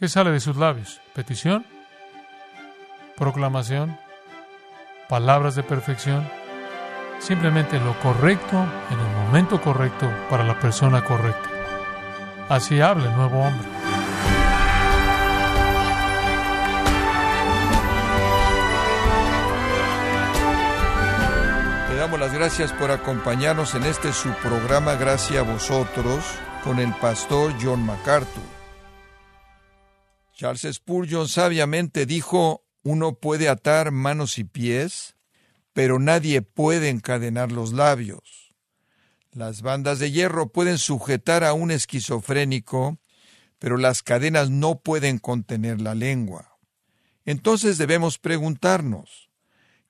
¿Qué sale de sus labios? ¿Petición? ¿Proclamación? ¿Palabras de perfección? Simplemente lo correcto en el momento correcto para la persona correcta. Así habla el nuevo hombre. Le damos las gracias por acompañarnos en este su programa Gracias a vosotros con el pastor John MacArthur. Charles Spurgeon sabiamente dijo, uno puede atar manos y pies, pero nadie puede encadenar los labios. Las bandas de hierro pueden sujetar a un esquizofrénico, pero las cadenas no pueden contener la lengua. Entonces debemos preguntarnos,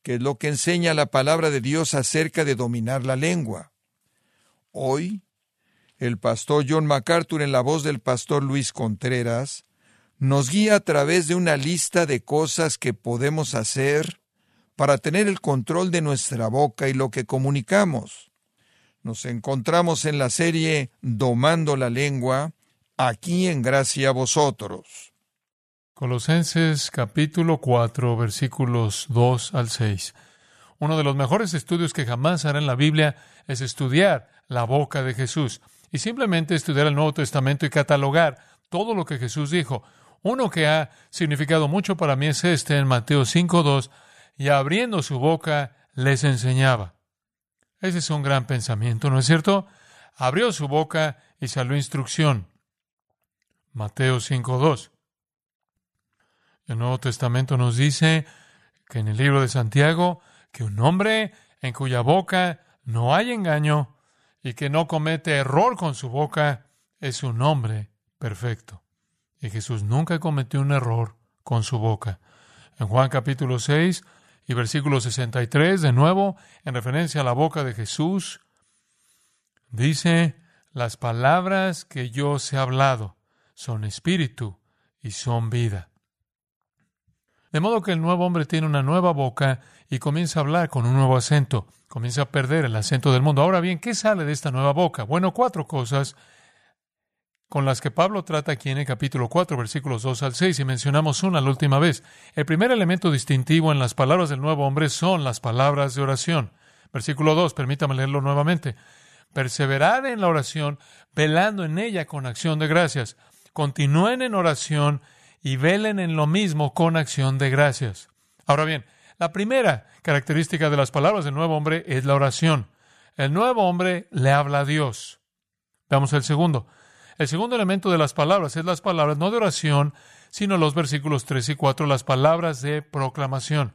¿qué es lo que enseña la palabra de Dios acerca de dominar la lengua? Hoy, el pastor John MacArthur en la voz del pastor Luis Contreras nos guía a través de una lista de cosas que podemos hacer para tener el control de nuestra boca y lo que comunicamos. Nos encontramos en la serie Domando la lengua, aquí en Gracia a vosotros. Colosenses capítulo 4 versículos 2 al 6. Uno de los mejores estudios que jamás hará en la Biblia es estudiar la boca de Jesús y simplemente estudiar el Nuevo Testamento y catalogar todo lo que Jesús dijo. Uno que ha significado mucho para mí es este en Mateo 5.2, y abriendo su boca les enseñaba. Ese es un gran pensamiento, ¿no es cierto? Abrió su boca y salió instrucción. Mateo 5.2. El Nuevo Testamento nos dice que en el libro de Santiago, que un hombre en cuya boca no hay engaño y que no comete error con su boca es un hombre perfecto. Y Jesús nunca cometió un error con su boca. En Juan capítulo 6 y versículo 63, de nuevo, en referencia a la boca de Jesús, dice, las palabras que yo os he hablado son espíritu y son vida. De modo que el nuevo hombre tiene una nueva boca y comienza a hablar con un nuevo acento, comienza a perder el acento del mundo. Ahora bien, ¿qué sale de esta nueva boca? Bueno, cuatro cosas con las que Pablo trata aquí en el capítulo 4, versículos 2 al 6, y mencionamos una la última vez. El primer elemento distintivo en las palabras del nuevo hombre son las palabras de oración. Versículo 2, permítame leerlo nuevamente. Perseverad en la oración, velando en ella con acción de gracias. Continúen en oración y velen en lo mismo con acción de gracias. Ahora bien, la primera característica de las palabras del nuevo hombre es la oración. El nuevo hombre le habla a Dios. Veamos el segundo. El segundo elemento de las palabras es las palabras no de oración, sino los versículos 3 y 4, las palabras de proclamación.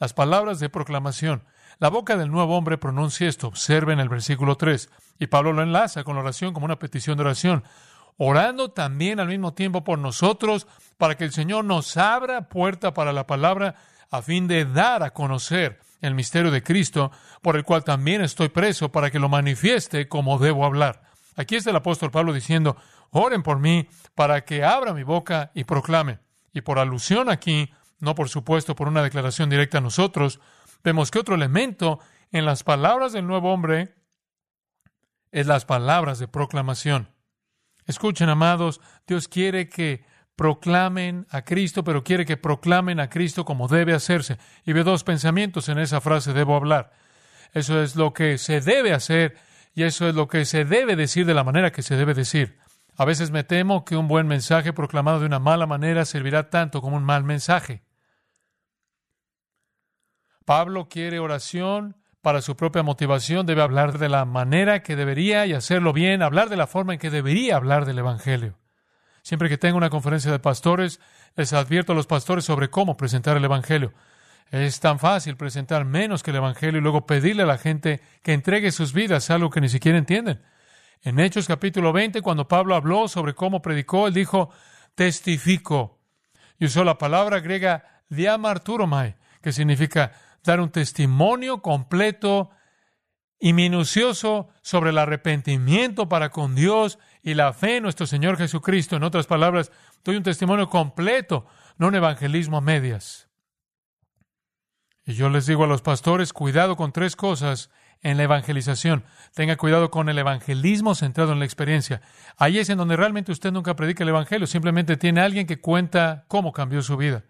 Las palabras de proclamación. La boca del nuevo hombre pronuncia esto. Observen el versículo 3. Y Pablo lo enlaza con la oración como una petición de oración. Orando también al mismo tiempo por nosotros, para que el Señor nos abra puerta para la palabra, a fin de dar a conocer el misterio de Cristo, por el cual también estoy preso, para que lo manifieste como debo hablar. Aquí está el apóstol Pablo diciendo, oren por mí para que abra mi boca y proclame. Y por alusión aquí, no por supuesto por una declaración directa a nosotros, vemos que otro elemento en las palabras del nuevo hombre es las palabras de proclamación. Escuchen, amados, Dios quiere que proclamen a Cristo, pero quiere que proclamen a Cristo como debe hacerse. Y veo dos pensamientos en esa frase, debo hablar. Eso es lo que se debe hacer y eso es lo que se debe decir de la manera que se debe decir. A veces me temo que un buen mensaje proclamado de una mala manera servirá tanto como un mal mensaje. Pablo quiere oración para su propia motivación, debe hablar de la manera que debería y hacerlo bien, hablar de la forma en que debería hablar del Evangelio. Siempre que tengo una conferencia de pastores, les advierto a los pastores sobre cómo presentar el Evangelio. Es tan fácil presentar menos que el Evangelio y luego pedirle a la gente que entregue sus vidas algo que ni siquiera entienden. En Hechos capítulo 20, cuando Pablo habló sobre cómo predicó, él dijo, testifico. Y usó la palabra griega diamarturomai, que significa dar un testimonio completo y minucioso sobre el arrepentimiento para con Dios y la fe en nuestro Señor Jesucristo. En otras palabras, doy un testimonio completo, no un evangelismo a medias. Y yo les digo a los pastores, cuidado con tres cosas en la evangelización. Tenga cuidado con el evangelismo centrado en la experiencia. Ahí es en donde realmente usted nunca predica el evangelio, simplemente tiene alguien que cuenta cómo cambió su vida.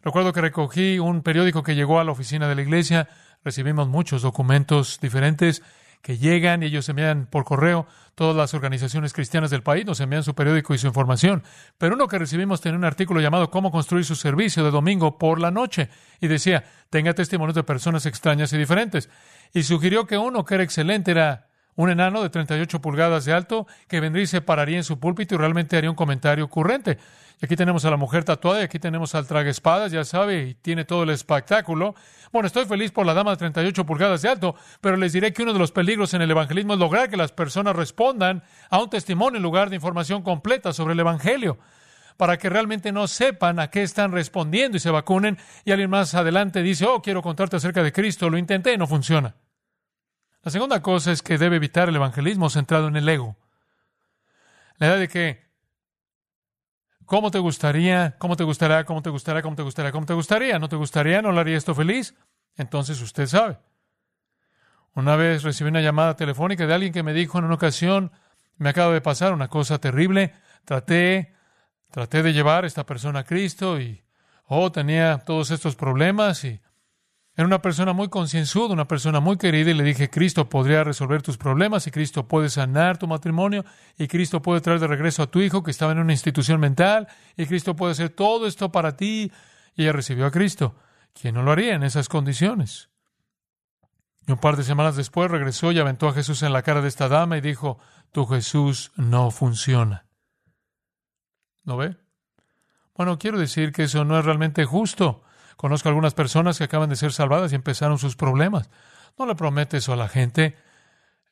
Recuerdo que recogí un periódico que llegó a la oficina de la iglesia, recibimos muchos documentos diferentes que llegan y ellos envían por correo. Todas las organizaciones cristianas del país nos envían su periódico y su información. Pero uno que recibimos tenía un artículo llamado Cómo construir su servicio de domingo por la noche. Y decía, tenga testimonios de personas extrañas y diferentes. Y sugirió que uno que era excelente era un enano de 38 pulgadas de alto que vendría y se pararía en su púlpito y realmente haría un comentario ocurrente. Y aquí tenemos a la mujer tatuada y aquí tenemos al trague espadas, ya sabe, y tiene todo el espectáculo. Bueno, estoy feliz por la dama de 38 pulgadas de alto, pero les diré que uno de los peligros en el evangelismo es lograr que las personas respondan a un testimonio en lugar de información completa sobre el evangelio para que realmente no sepan a qué están respondiendo y se vacunen. Y alguien más adelante dice, oh, quiero contarte acerca de Cristo, lo intenté y no funciona. La segunda cosa es que debe evitar el evangelismo centrado en el ego. La idea de que ¿Cómo te gustaría? ¿Cómo te gustaría? ¿Cómo te gustaría? ¿Cómo te gustaría? ¿Cómo te gustaría? ¿No te gustaría? ¿No le haría esto feliz? Entonces usted sabe. Una vez recibí una llamada telefónica de alguien que me dijo en una ocasión, me acaba de pasar una cosa terrible, traté, traté de llevar a esta persona a Cristo y, oh, tenía todos estos problemas y era una persona muy concienzuda, una persona muy querida y le dije, Cristo podría resolver tus problemas y Cristo puede sanar tu matrimonio y Cristo puede traer de regreso a tu hijo que estaba en una institución mental y Cristo puede hacer todo esto para ti. Y ella recibió a Cristo. ¿Quién no lo haría en esas condiciones? Y un par de semanas después regresó y aventó a Jesús en la cara de esta dama y dijo, tu Jesús no funciona. ¿Lo ve? Bueno, quiero decir que eso no es realmente justo. Conozco algunas personas que acaban de ser salvadas y empezaron sus problemas. No le promete eso a la gente.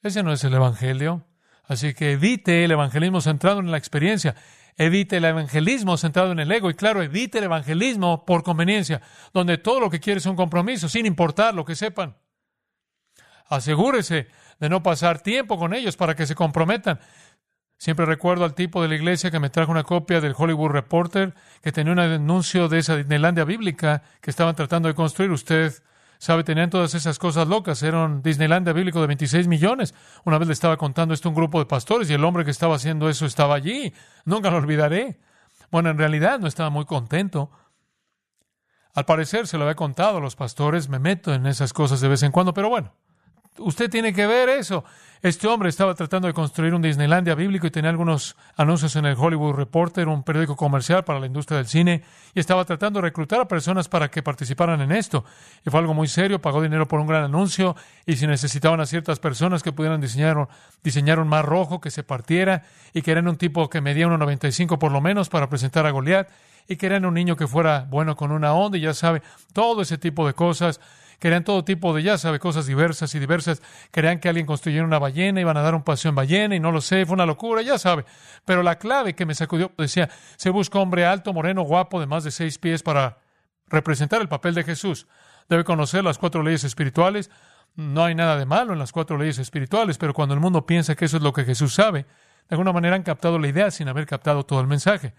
Ese no es el Evangelio. Así que evite el evangelismo centrado en la experiencia. Evite el evangelismo centrado en el ego. Y claro, evite el evangelismo por conveniencia, donde todo lo que quiere es un compromiso, sin importar lo que sepan. Asegúrese de no pasar tiempo con ellos para que se comprometan. Siempre recuerdo al tipo de la iglesia que me trajo una copia del Hollywood Reporter que tenía un anuncio de esa Disneylandia bíblica que estaban tratando de construir. Usted sabe, tenían todas esas cosas locas. Era un Disneylandia bíblico de 26 millones. Una vez le estaba contando esto a un grupo de pastores y el hombre que estaba haciendo eso estaba allí. Nunca lo olvidaré. Bueno, en realidad no estaba muy contento. Al parecer se lo había contado a los pastores. Me meto en esas cosas de vez en cuando, pero bueno, usted tiene que ver eso. Este hombre estaba tratando de construir un Disneylandia bíblico y tenía algunos anuncios en el Hollywood Reporter, un periódico comercial para la industria del cine, y estaba tratando de reclutar a personas para que participaran en esto. Y fue algo muy serio, pagó dinero por un gran anuncio, y si necesitaban a ciertas personas que pudieran diseñar, diseñar un mar rojo que se partiera, y querían un tipo que medía 1,95 por lo menos para presentar a Goliat, y querían un niño que fuera bueno con una onda, y ya sabe, todo ese tipo de cosas querían todo tipo de, ya sabe, cosas diversas y diversas. Querían que alguien construyera una ballena, iban a dar un paseo en ballena y no lo sé, fue una locura, ya sabe. Pero la clave que me sacudió decía, se busca hombre alto, moreno, guapo, de más de seis pies para representar el papel de Jesús. Debe conocer las cuatro leyes espirituales. No hay nada de malo en las cuatro leyes espirituales, pero cuando el mundo piensa que eso es lo que Jesús sabe, de alguna manera han captado la idea sin haber captado todo el mensaje.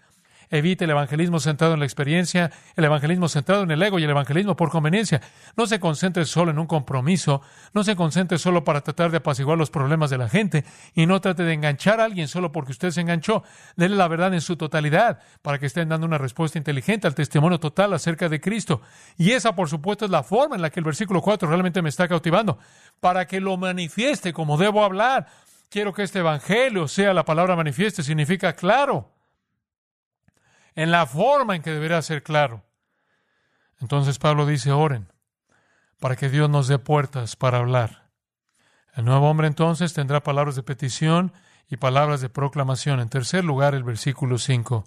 Evite el evangelismo centrado en la experiencia, el evangelismo centrado en el ego y el evangelismo por conveniencia. No se concentre solo en un compromiso, no se concentre solo para tratar de apaciguar los problemas de la gente y no trate de enganchar a alguien solo porque usted se enganchó. Dele la verdad en su totalidad para que estén dando una respuesta inteligente al testimonio total acerca de Cristo. Y esa, por supuesto, es la forma en la que el versículo 4 realmente me está cautivando, para que lo manifieste como debo hablar. Quiero que este evangelio sea la palabra manifieste, significa claro en la forma en que deberá ser claro. Entonces Pablo dice, oren, para que Dios nos dé puertas para hablar. El nuevo hombre entonces tendrá palabras de petición y palabras de proclamación. En tercer lugar, el versículo 5.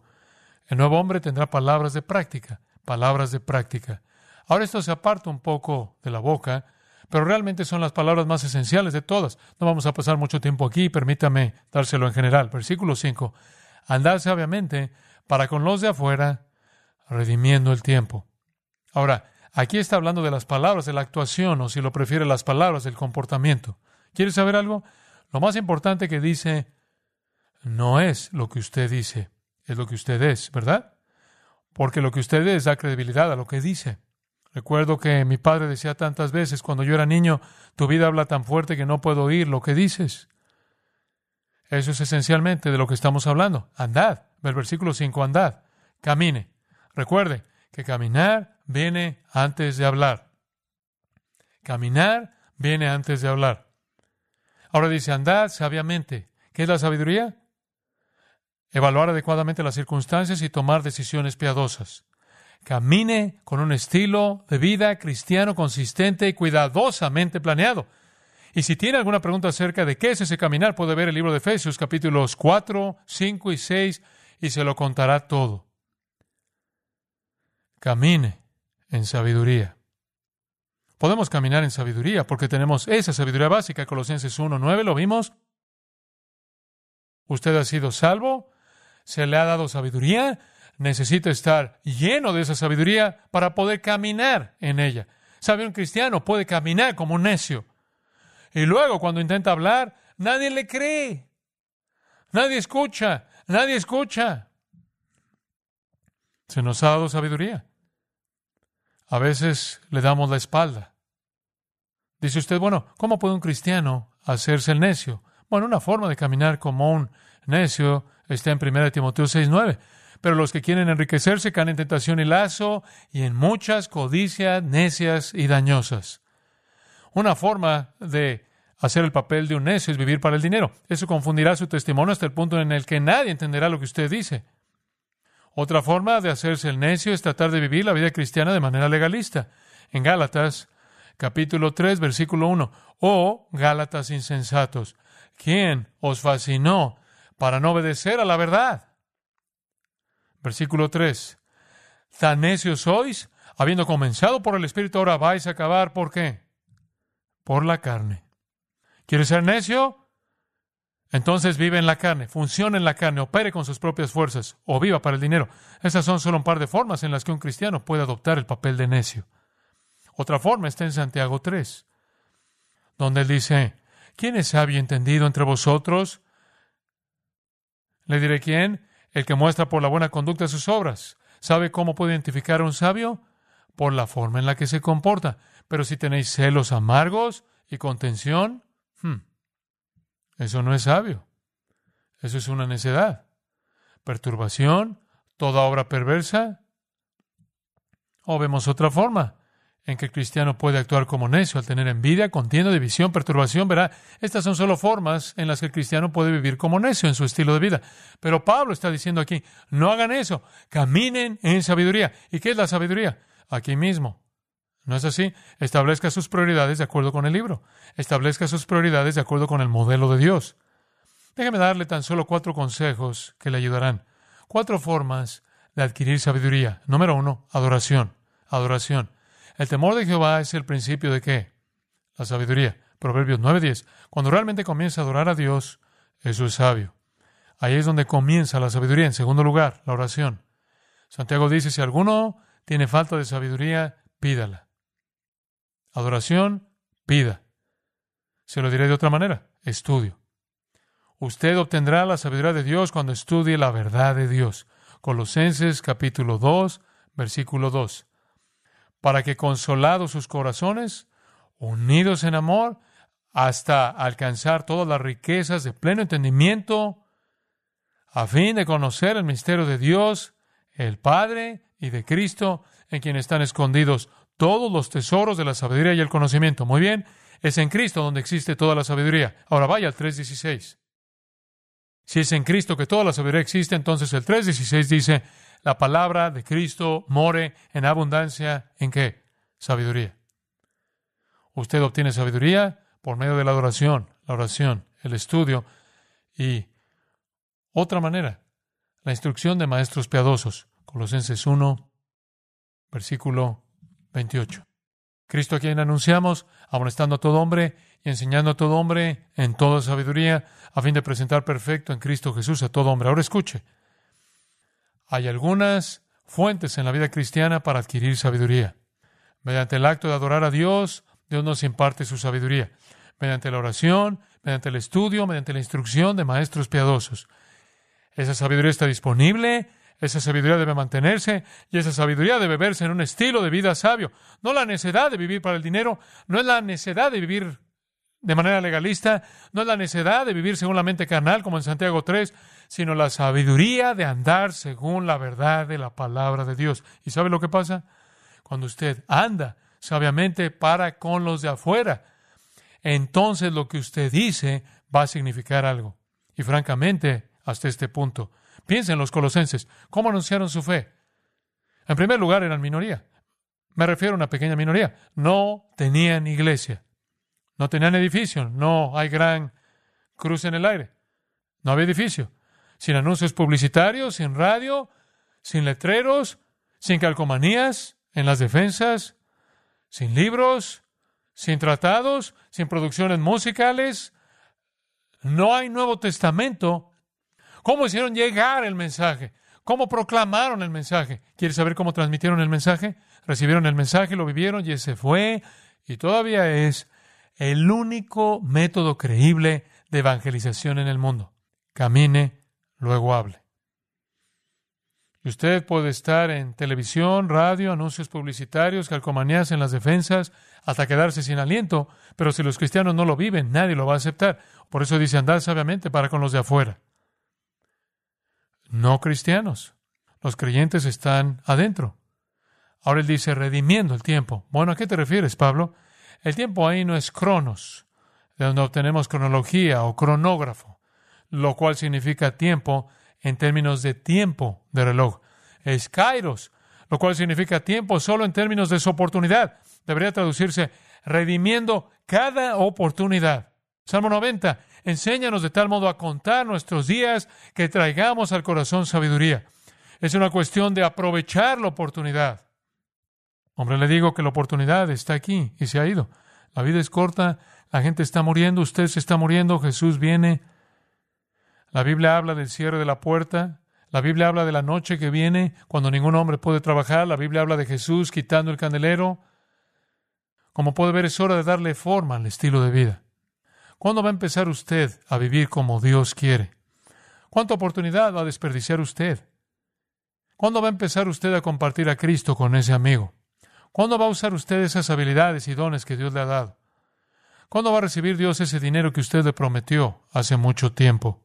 El nuevo hombre tendrá palabras de práctica, palabras de práctica. Ahora esto se aparta un poco de la boca, pero realmente son las palabras más esenciales de todas. No vamos a pasar mucho tiempo aquí, permítame dárselo en general. Versículo 5. Andad sabiamente para con los de afuera, redimiendo el tiempo. Ahora, aquí está hablando de las palabras, de la actuación, o si lo prefiere, las palabras del comportamiento. ¿Quieres saber algo? Lo más importante que dice no es lo que usted dice, es lo que usted es, ¿verdad? Porque lo que usted es da credibilidad a lo que dice. Recuerdo que mi padre decía tantas veces cuando yo era niño, tu vida habla tan fuerte que no puedo oír lo que dices. Eso es esencialmente de lo que estamos hablando. Andad. El versículo 5, andad. Camine. Recuerde que caminar viene antes de hablar. Caminar viene antes de hablar. Ahora dice, andad sabiamente. ¿Qué es la sabiduría? Evaluar adecuadamente las circunstancias y tomar decisiones piadosas. Camine con un estilo de vida cristiano consistente y cuidadosamente planeado. Y si tiene alguna pregunta acerca de qué es ese caminar, puede ver el libro de Efesios capítulos 4, 5 y 6 y se lo contará todo. Camine en sabiduría. Podemos caminar en sabiduría porque tenemos esa sabiduría básica. Colosenses 1, 9, lo vimos. Usted ha sido salvo, se le ha dado sabiduría, necesita estar lleno de esa sabiduría para poder caminar en ella. ¿Sabe? Un cristiano puede caminar como un necio. Y luego cuando intenta hablar, nadie le cree. Nadie escucha, nadie escucha. Se nos ha dado sabiduría. A veces le damos la espalda. Dice usted, bueno, ¿cómo puede un cristiano hacerse el necio? Bueno, una forma de caminar como un necio está en 1 Timoteo 6.9. Pero los que quieren enriquecerse caen en tentación y lazo y en muchas codicias necias y dañosas. Una forma de hacer el papel de un necio es vivir para el dinero. Eso confundirá su testimonio hasta el punto en el que nadie entenderá lo que usted dice. Otra forma de hacerse el necio es tratar de vivir la vida cristiana de manera legalista. En Gálatas, capítulo 3, versículo 1. Oh, Gálatas insensatos, ¿quién os fascinó para no obedecer a la verdad? Versículo 3. Tan necios sois, habiendo comenzado por el Espíritu, ahora vais a acabar por qué? Por la carne. ¿Quieres ser necio? Entonces vive en la carne, funcione en la carne, opere con sus propias fuerzas o viva para el dinero. Esas son solo un par de formas en las que un cristiano puede adoptar el papel de necio. Otra forma está en Santiago 3, donde él dice, ¿quién es sabio y entendido entre vosotros? Le diré quién, el que muestra por la buena conducta sus obras. ¿Sabe cómo puede identificar a un sabio? Por la forma en la que se comporta. Pero si tenéis celos amargos y contención, hmm, eso no es sabio. Eso es una necedad. Perturbación, toda obra perversa. O vemos otra forma en que el cristiano puede actuar como necio al tener envidia, contienda, división, perturbación. Verá, estas son solo formas en las que el cristiano puede vivir como necio en su estilo de vida. Pero Pablo está diciendo aquí, no hagan eso, caminen en sabiduría. ¿Y qué es la sabiduría? Aquí mismo. ¿No es así? Establezca sus prioridades de acuerdo con el libro. Establezca sus prioridades de acuerdo con el modelo de Dios. Déjeme darle tan solo cuatro consejos que le ayudarán. Cuatro formas de adquirir sabiduría. Número uno, adoración. Adoración. El temor de Jehová es el principio de qué? La sabiduría. Proverbios 9:10. Cuando realmente comienza a adorar a Dios, eso es sabio. Ahí es donde comienza la sabiduría. En segundo lugar, la oración. Santiago dice, si alguno tiene falta de sabiduría, pídala. Adoración, pida. Se lo diré de otra manera, estudio. Usted obtendrá la sabiduría de Dios cuando estudie la verdad de Dios. Colosenses capítulo 2, versículo 2 para que consolados sus corazones, unidos en amor, hasta alcanzar todas las riquezas de pleno entendimiento, a fin de conocer el misterio de Dios, el Padre y de Cristo, en quien están escondidos todos los tesoros de la sabiduría y el conocimiento. Muy bien, es en Cristo donde existe toda la sabiduría. Ahora vaya al 3.16. Si es en Cristo que toda la sabiduría existe, entonces el 3.16 dice, la palabra de Cristo more en abundancia en qué? Sabiduría. Usted obtiene sabiduría por medio de la adoración, la oración, el estudio y otra manera, la instrucción de maestros piadosos. Colosenses 1, versículo 28. Cristo a quien anunciamos, amonestando a todo hombre y enseñando a todo hombre en toda sabiduría, a fin de presentar perfecto en Cristo Jesús a todo hombre. Ahora escuche, hay algunas fuentes en la vida cristiana para adquirir sabiduría. Mediante el acto de adorar a Dios, Dios nos imparte su sabiduría. Mediante la oración, mediante el estudio, mediante la instrucción de maestros piadosos. Esa sabiduría está disponible Esa sabiduría debe mantenerse y esa sabiduría debe verse en un estilo de vida sabio. No la necedad de vivir para el dinero, no es la necedad de vivir de manera legalista, no es la necedad de vivir según la mente carnal como en Santiago 3, sino la sabiduría de andar según la verdad de la palabra de Dios. ¿Y sabe lo que pasa? Cuando usted anda sabiamente para con los de afuera, entonces lo que usted dice va a significar algo. Y francamente, hasta este punto, Piensen los colosenses, ¿cómo anunciaron su fe? En primer lugar, eran minoría. Me refiero a una pequeña minoría. No tenían iglesia. No tenían edificio. No hay gran cruz en el aire. No había edificio. Sin anuncios publicitarios, sin radio, sin letreros, sin calcomanías en las defensas, sin libros, sin tratados, sin producciones musicales. No hay Nuevo Testamento ¿Cómo hicieron llegar el mensaje? ¿Cómo proclamaron el mensaje? ¿Quieres saber cómo transmitieron el mensaje? Recibieron el mensaje, lo vivieron y ese fue y todavía es el único método creíble de evangelización en el mundo. Camine, luego hable. Y usted puede estar en televisión, radio, anuncios publicitarios, calcomanías en las defensas, hasta quedarse sin aliento, pero si los cristianos no lo viven, nadie lo va a aceptar. Por eso dice andar sabiamente para con los de afuera no cristianos. Los creyentes están adentro. Ahora él dice redimiendo el tiempo. Bueno, ¿a qué te refieres, Pablo? El tiempo ahí no es cronos, de donde obtenemos cronología o cronógrafo, lo cual significa tiempo en términos de tiempo de reloj. Es kairos, lo cual significa tiempo solo en términos de su oportunidad. Debería traducirse redimiendo cada oportunidad. Salmo 90. Enséñanos de tal modo a contar nuestros días que traigamos al corazón sabiduría. Es una cuestión de aprovechar la oportunidad. Hombre, le digo que la oportunidad está aquí y se ha ido. La vida es corta, la gente está muriendo, usted se está muriendo, Jesús viene. La Biblia habla del cierre de la puerta, la Biblia habla de la noche que viene, cuando ningún hombre puede trabajar, la Biblia habla de Jesús quitando el candelero. Como puede ver, es hora de darle forma al estilo de vida. ¿Cuándo va a empezar usted a vivir como Dios quiere? ¿Cuánta oportunidad va a desperdiciar usted? ¿Cuándo va a empezar usted a compartir a Cristo con ese amigo? ¿Cuándo va a usar usted esas habilidades y dones que Dios le ha dado? ¿Cuándo va a recibir Dios ese dinero que usted le prometió hace mucho tiempo?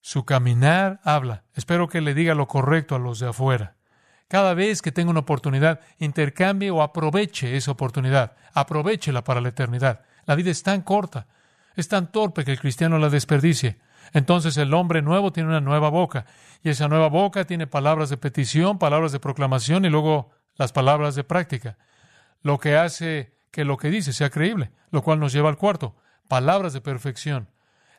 Su caminar habla. Espero que le diga lo correcto a los de afuera. Cada vez que tenga una oportunidad, intercambie o aproveche esa oportunidad. Aprovechela para la eternidad. La vida es tan corta, es tan torpe que el cristiano la desperdicie. Entonces el hombre nuevo tiene una nueva boca. Y esa nueva boca tiene palabras de petición, palabras de proclamación y luego las palabras de práctica. Lo que hace que lo que dice sea creíble, lo cual nos lleva al cuarto. Palabras de perfección.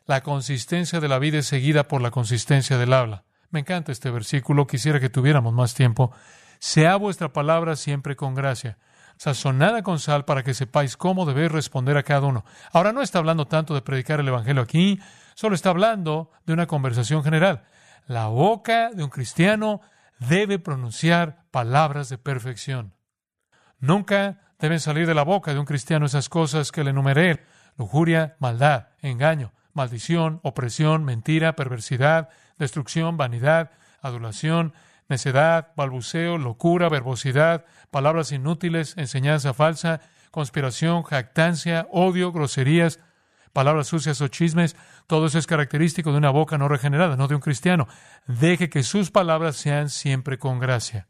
La consistencia de la vida es seguida por la consistencia del habla. Me encanta este versículo, quisiera que tuviéramos más tiempo. Sea vuestra palabra siempre con gracia, sazonada con sal para que sepáis cómo debéis responder a cada uno. Ahora no está hablando tanto de predicar el Evangelio aquí, solo está hablando de una conversación general. La boca de un cristiano debe pronunciar palabras de perfección. Nunca deben salir de la boca de un cristiano esas cosas que le enumeré. Lujuria, maldad, engaño, maldición, opresión, mentira, perversidad, destrucción, vanidad, adulación, necedad, balbuceo, locura, verbosidad, palabras inútiles, enseñanza falsa, conspiración, jactancia, odio, groserías, palabras sucias o chismes, todo eso es característico de una boca no regenerada, no de un cristiano. Deje que sus palabras sean siempre con gracia.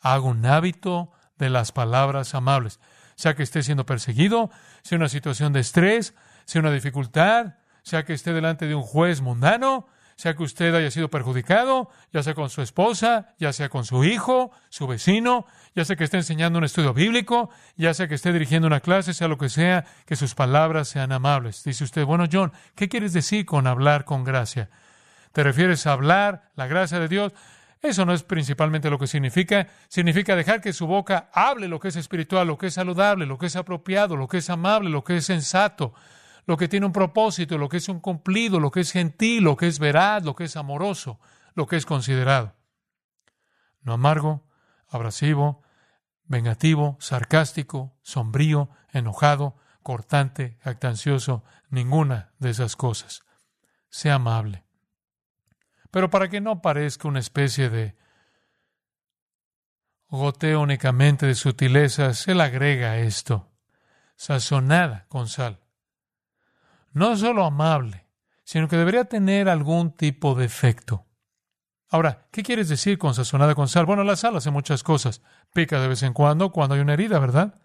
Haga un hábito de las palabras amables, sea que esté siendo perseguido, sea una situación de estrés, sea una dificultad, sea que esté delante de un juez mundano, sea que usted haya sido perjudicado, ya sea con su esposa, ya sea con su hijo, su vecino, ya sea que esté enseñando un estudio bíblico, ya sea que esté dirigiendo una clase, sea lo que sea, que sus palabras sean amables. Dice usted, bueno, John, ¿qué quieres decir con hablar con gracia? ¿Te refieres a hablar la gracia de Dios? Eso no es principalmente lo que significa. Significa dejar que su boca hable lo que es espiritual, lo que es saludable, lo que es apropiado, lo que es amable, lo que es sensato, lo que tiene un propósito, lo que es un cumplido, lo que es gentil, lo que es veraz, lo que es amoroso, lo que es considerado. No amargo, abrasivo, vengativo, sarcástico, sombrío, enojado, cortante, actancioso, ninguna de esas cosas. Sea amable. Pero para que no parezca una especie de goteo únicamente de sutilezas, él agrega esto, sazonada con sal. No solo amable, sino que debería tener algún tipo de efecto. Ahora, ¿qué quieres decir con sazonada con sal? Bueno, la sal hace muchas cosas. Pica de vez en cuando, cuando hay una herida, ¿verdad?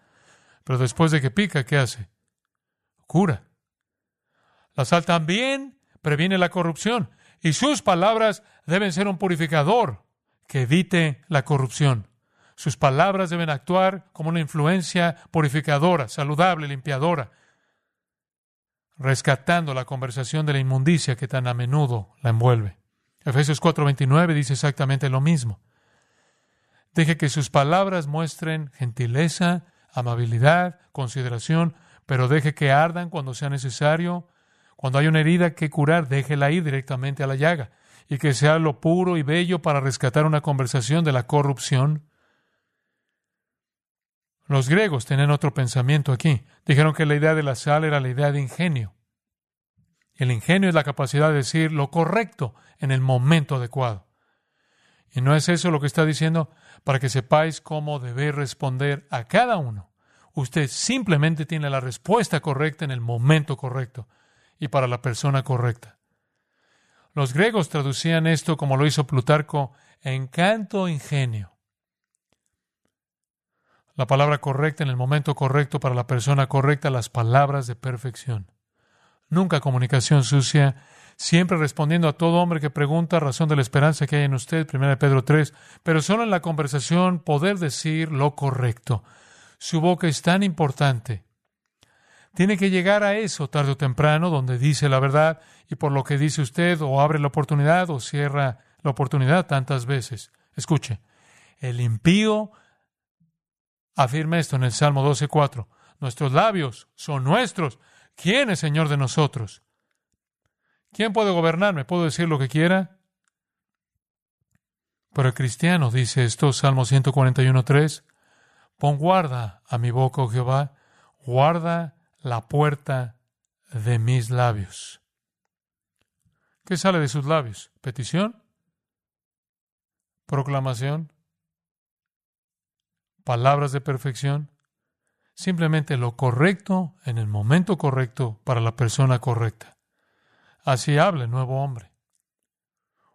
Pero después de que pica, ¿qué hace? Cura. La sal también previene la corrupción y sus palabras deben ser un purificador que evite la corrupción. Sus palabras deben actuar como una influencia purificadora, saludable, limpiadora, rescatando la conversación de la inmundicia que tan a menudo la envuelve. Efesios 4:29 dice exactamente lo mismo. Deje que sus palabras muestren gentileza, amabilidad, consideración, pero deje que ardan cuando sea necesario. Cuando hay una herida que curar, déjela ir directamente a la llaga y que sea lo puro y bello para rescatar una conversación de la corrupción. Los griegos tenían otro pensamiento aquí. Dijeron que la idea de la sal era la idea de ingenio. El ingenio es la capacidad de decir lo correcto en el momento adecuado. Y no es eso lo que está diciendo para que sepáis cómo debe responder a cada uno. Usted simplemente tiene la respuesta correcta en el momento correcto y para la persona correcta. Los griegos traducían esto como lo hizo Plutarco, encanto, ingenio. La palabra correcta en el momento correcto para la persona correcta, las palabras de perfección. Nunca comunicación sucia, siempre respondiendo a todo hombre que pregunta razón de la esperanza que hay en usted, 1 Pedro 3, pero solo en la conversación poder decir lo correcto. Su boca es tan importante. Tiene que llegar a eso tarde o temprano, donde dice la verdad y por lo que dice usted o abre la oportunidad o cierra la oportunidad tantas veces. Escuche, el impío afirma esto en el Salmo 12.4. Nuestros labios son nuestros. ¿Quién es Señor de nosotros? ¿Quién puede gobernarme? ¿Puedo decir lo que quiera? Pero el cristiano dice esto, Salmo 141.3, pon guarda a mi boca, oh Jehová, guarda la puerta de mis labios. ¿Qué sale de sus labios? ¿Petición? ¿Proclamación? ¿Palabras de perfección? Simplemente lo correcto en el momento correcto para la persona correcta. Así habla el nuevo hombre.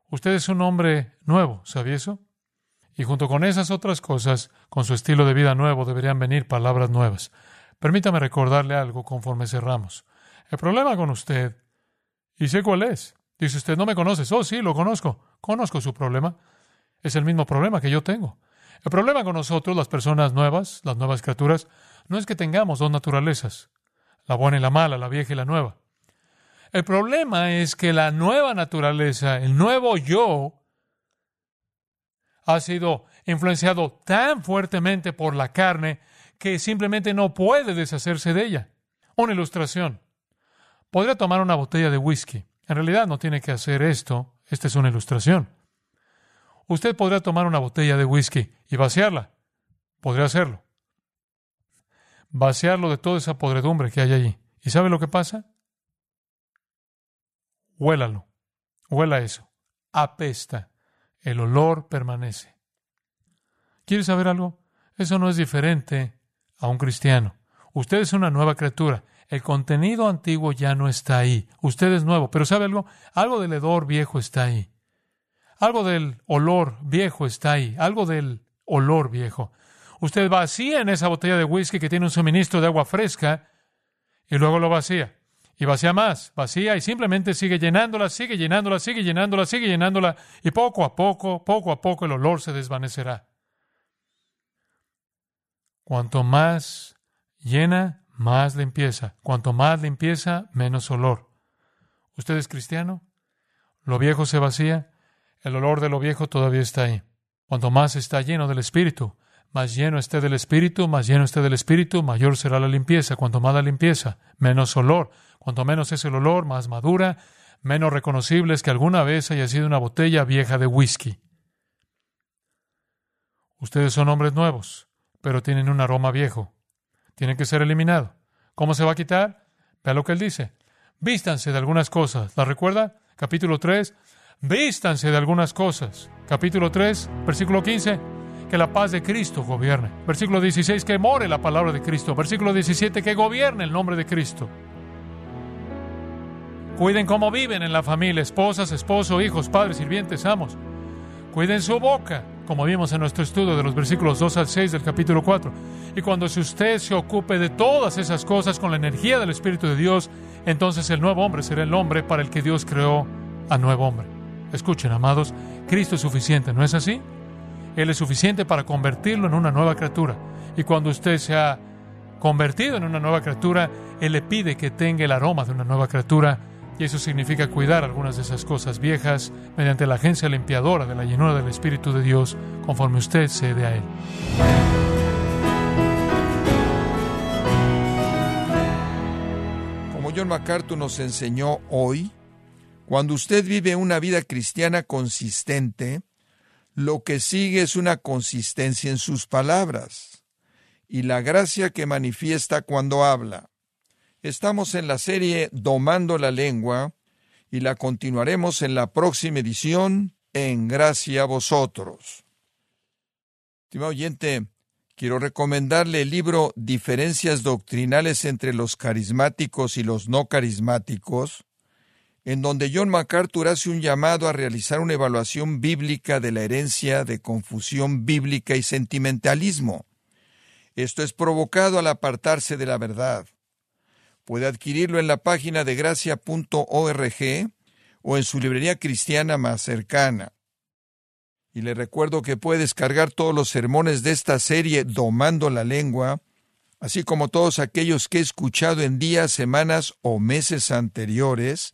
Usted es un hombre nuevo, ¿sabía eso? Y junto con esas otras cosas, con su estilo de vida nuevo, deberían venir palabras nuevas. Permítame recordarle algo conforme cerramos. El problema con usted, y sé cuál es. Dice usted, no me conoces. Oh, sí, lo conozco. Conozco su problema. Es el mismo problema que yo tengo. El problema con nosotros, las personas nuevas, las nuevas criaturas, no es que tengamos dos naturalezas, la buena y la mala, la vieja y la nueva. El problema es que la nueva naturaleza, el nuevo yo, ha sido influenciado tan fuertemente por la carne que simplemente no puede deshacerse de ella. Una ilustración. Podría tomar una botella de whisky. En realidad no tiene que hacer esto. Esta es una ilustración. Usted podría tomar una botella de whisky y vaciarla. Podría hacerlo. Vaciarlo de toda esa podredumbre que hay allí. ¿Y sabe lo que pasa? Huélalo. Huela eso. Apesta. El olor permanece. ¿Quieres saber algo? Eso no es diferente a un cristiano. Usted es una nueva criatura. El contenido antiguo ya no está ahí. Usted es nuevo. Pero ¿sabe algo? Algo del hedor viejo está ahí. Algo del olor viejo está ahí. Algo del olor viejo. Usted vacía en esa botella de whisky que tiene un suministro de agua fresca y luego lo vacía y vacía más, vacía y simplemente sigue llenándola, sigue llenándola, sigue llenándola, sigue llenándola y poco a poco, poco a poco el olor se desvanecerá. Cuanto más llena, más limpieza. Cuanto más limpieza, menos olor. ¿Usted es cristiano? Lo viejo se vacía, el olor de lo viejo todavía está ahí. Cuanto más está lleno del Espíritu, más lleno esté del Espíritu, más lleno esté del Espíritu, mayor será la limpieza. Cuanto más la limpieza, menos olor. Cuanto menos es el olor, más madura, menos reconocible es que alguna vez haya sido una botella vieja de whisky. Ustedes son hombres nuevos, pero tienen un aroma viejo. Tienen que ser eliminado. ¿Cómo se va a quitar? Vea lo que él dice. Vístanse de algunas cosas. ¿La recuerda? Capítulo 3. Vístanse de algunas cosas. Capítulo 3, versículo 15, que la paz de Cristo gobierne. Versículo 16, que more la palabra de Cristo. Versículo 17, que gobierne el nombre de Cristo. Cuiden cómo viven en la familia, esposas, esposos, hijos, padres, sirvientes, amos. Cuiden su boca, como vimos en nuestro estudio de los versículos 2 al 6 del capítulo 4. Y cuando usted se ocupe de todas esas cosas con la energía del Espíritu de Dios, entonces el nuevo hombre será el hombre para el que Dios creó a nuevo hombre. Escuchen, amados, Cristo es suficiente, ¿no es así? Él es suficiente para convertirlo en una nueva criatura. Y cuando usted se ha convertido en una nueva criatura, Él le pide que tenga el aroma de una nueva criatura. Y eso significa cuidar algunas de esas cosas viejas mediante la agencia limpiadora de la llenura del Espíritu de Dios, conforme usted cede a Él. Como John MacArthur nos enseñó hoy, cuando usted vive una vida cristiana consistente, lo que sigue es una consistencia en sus palabras y la gracia que manifiesta cuando habla. Estamos en la serie Domando la lengua y la continuaremos en la próxima edición en gracia a vosotros. Estimado oyente, quiero recomendarle el libro Diferencias doctrinales entre los carismáticos y los no carismáticos, en donde John MacArthur hace un llamado a realizar una evaluación bíblica de la herencia de confusión bíblica y sentimentalismo. Esto es provocado al apartarse de la verdad. Puede adquirirlo en la página de gracia.org o en su librería cristiana más cercana. Y le recuerdo que puede descargar todos los sermones de esta serie Domando la Lengua, así como todos aquellos que he escuchado en días, semanas o meses anteriores,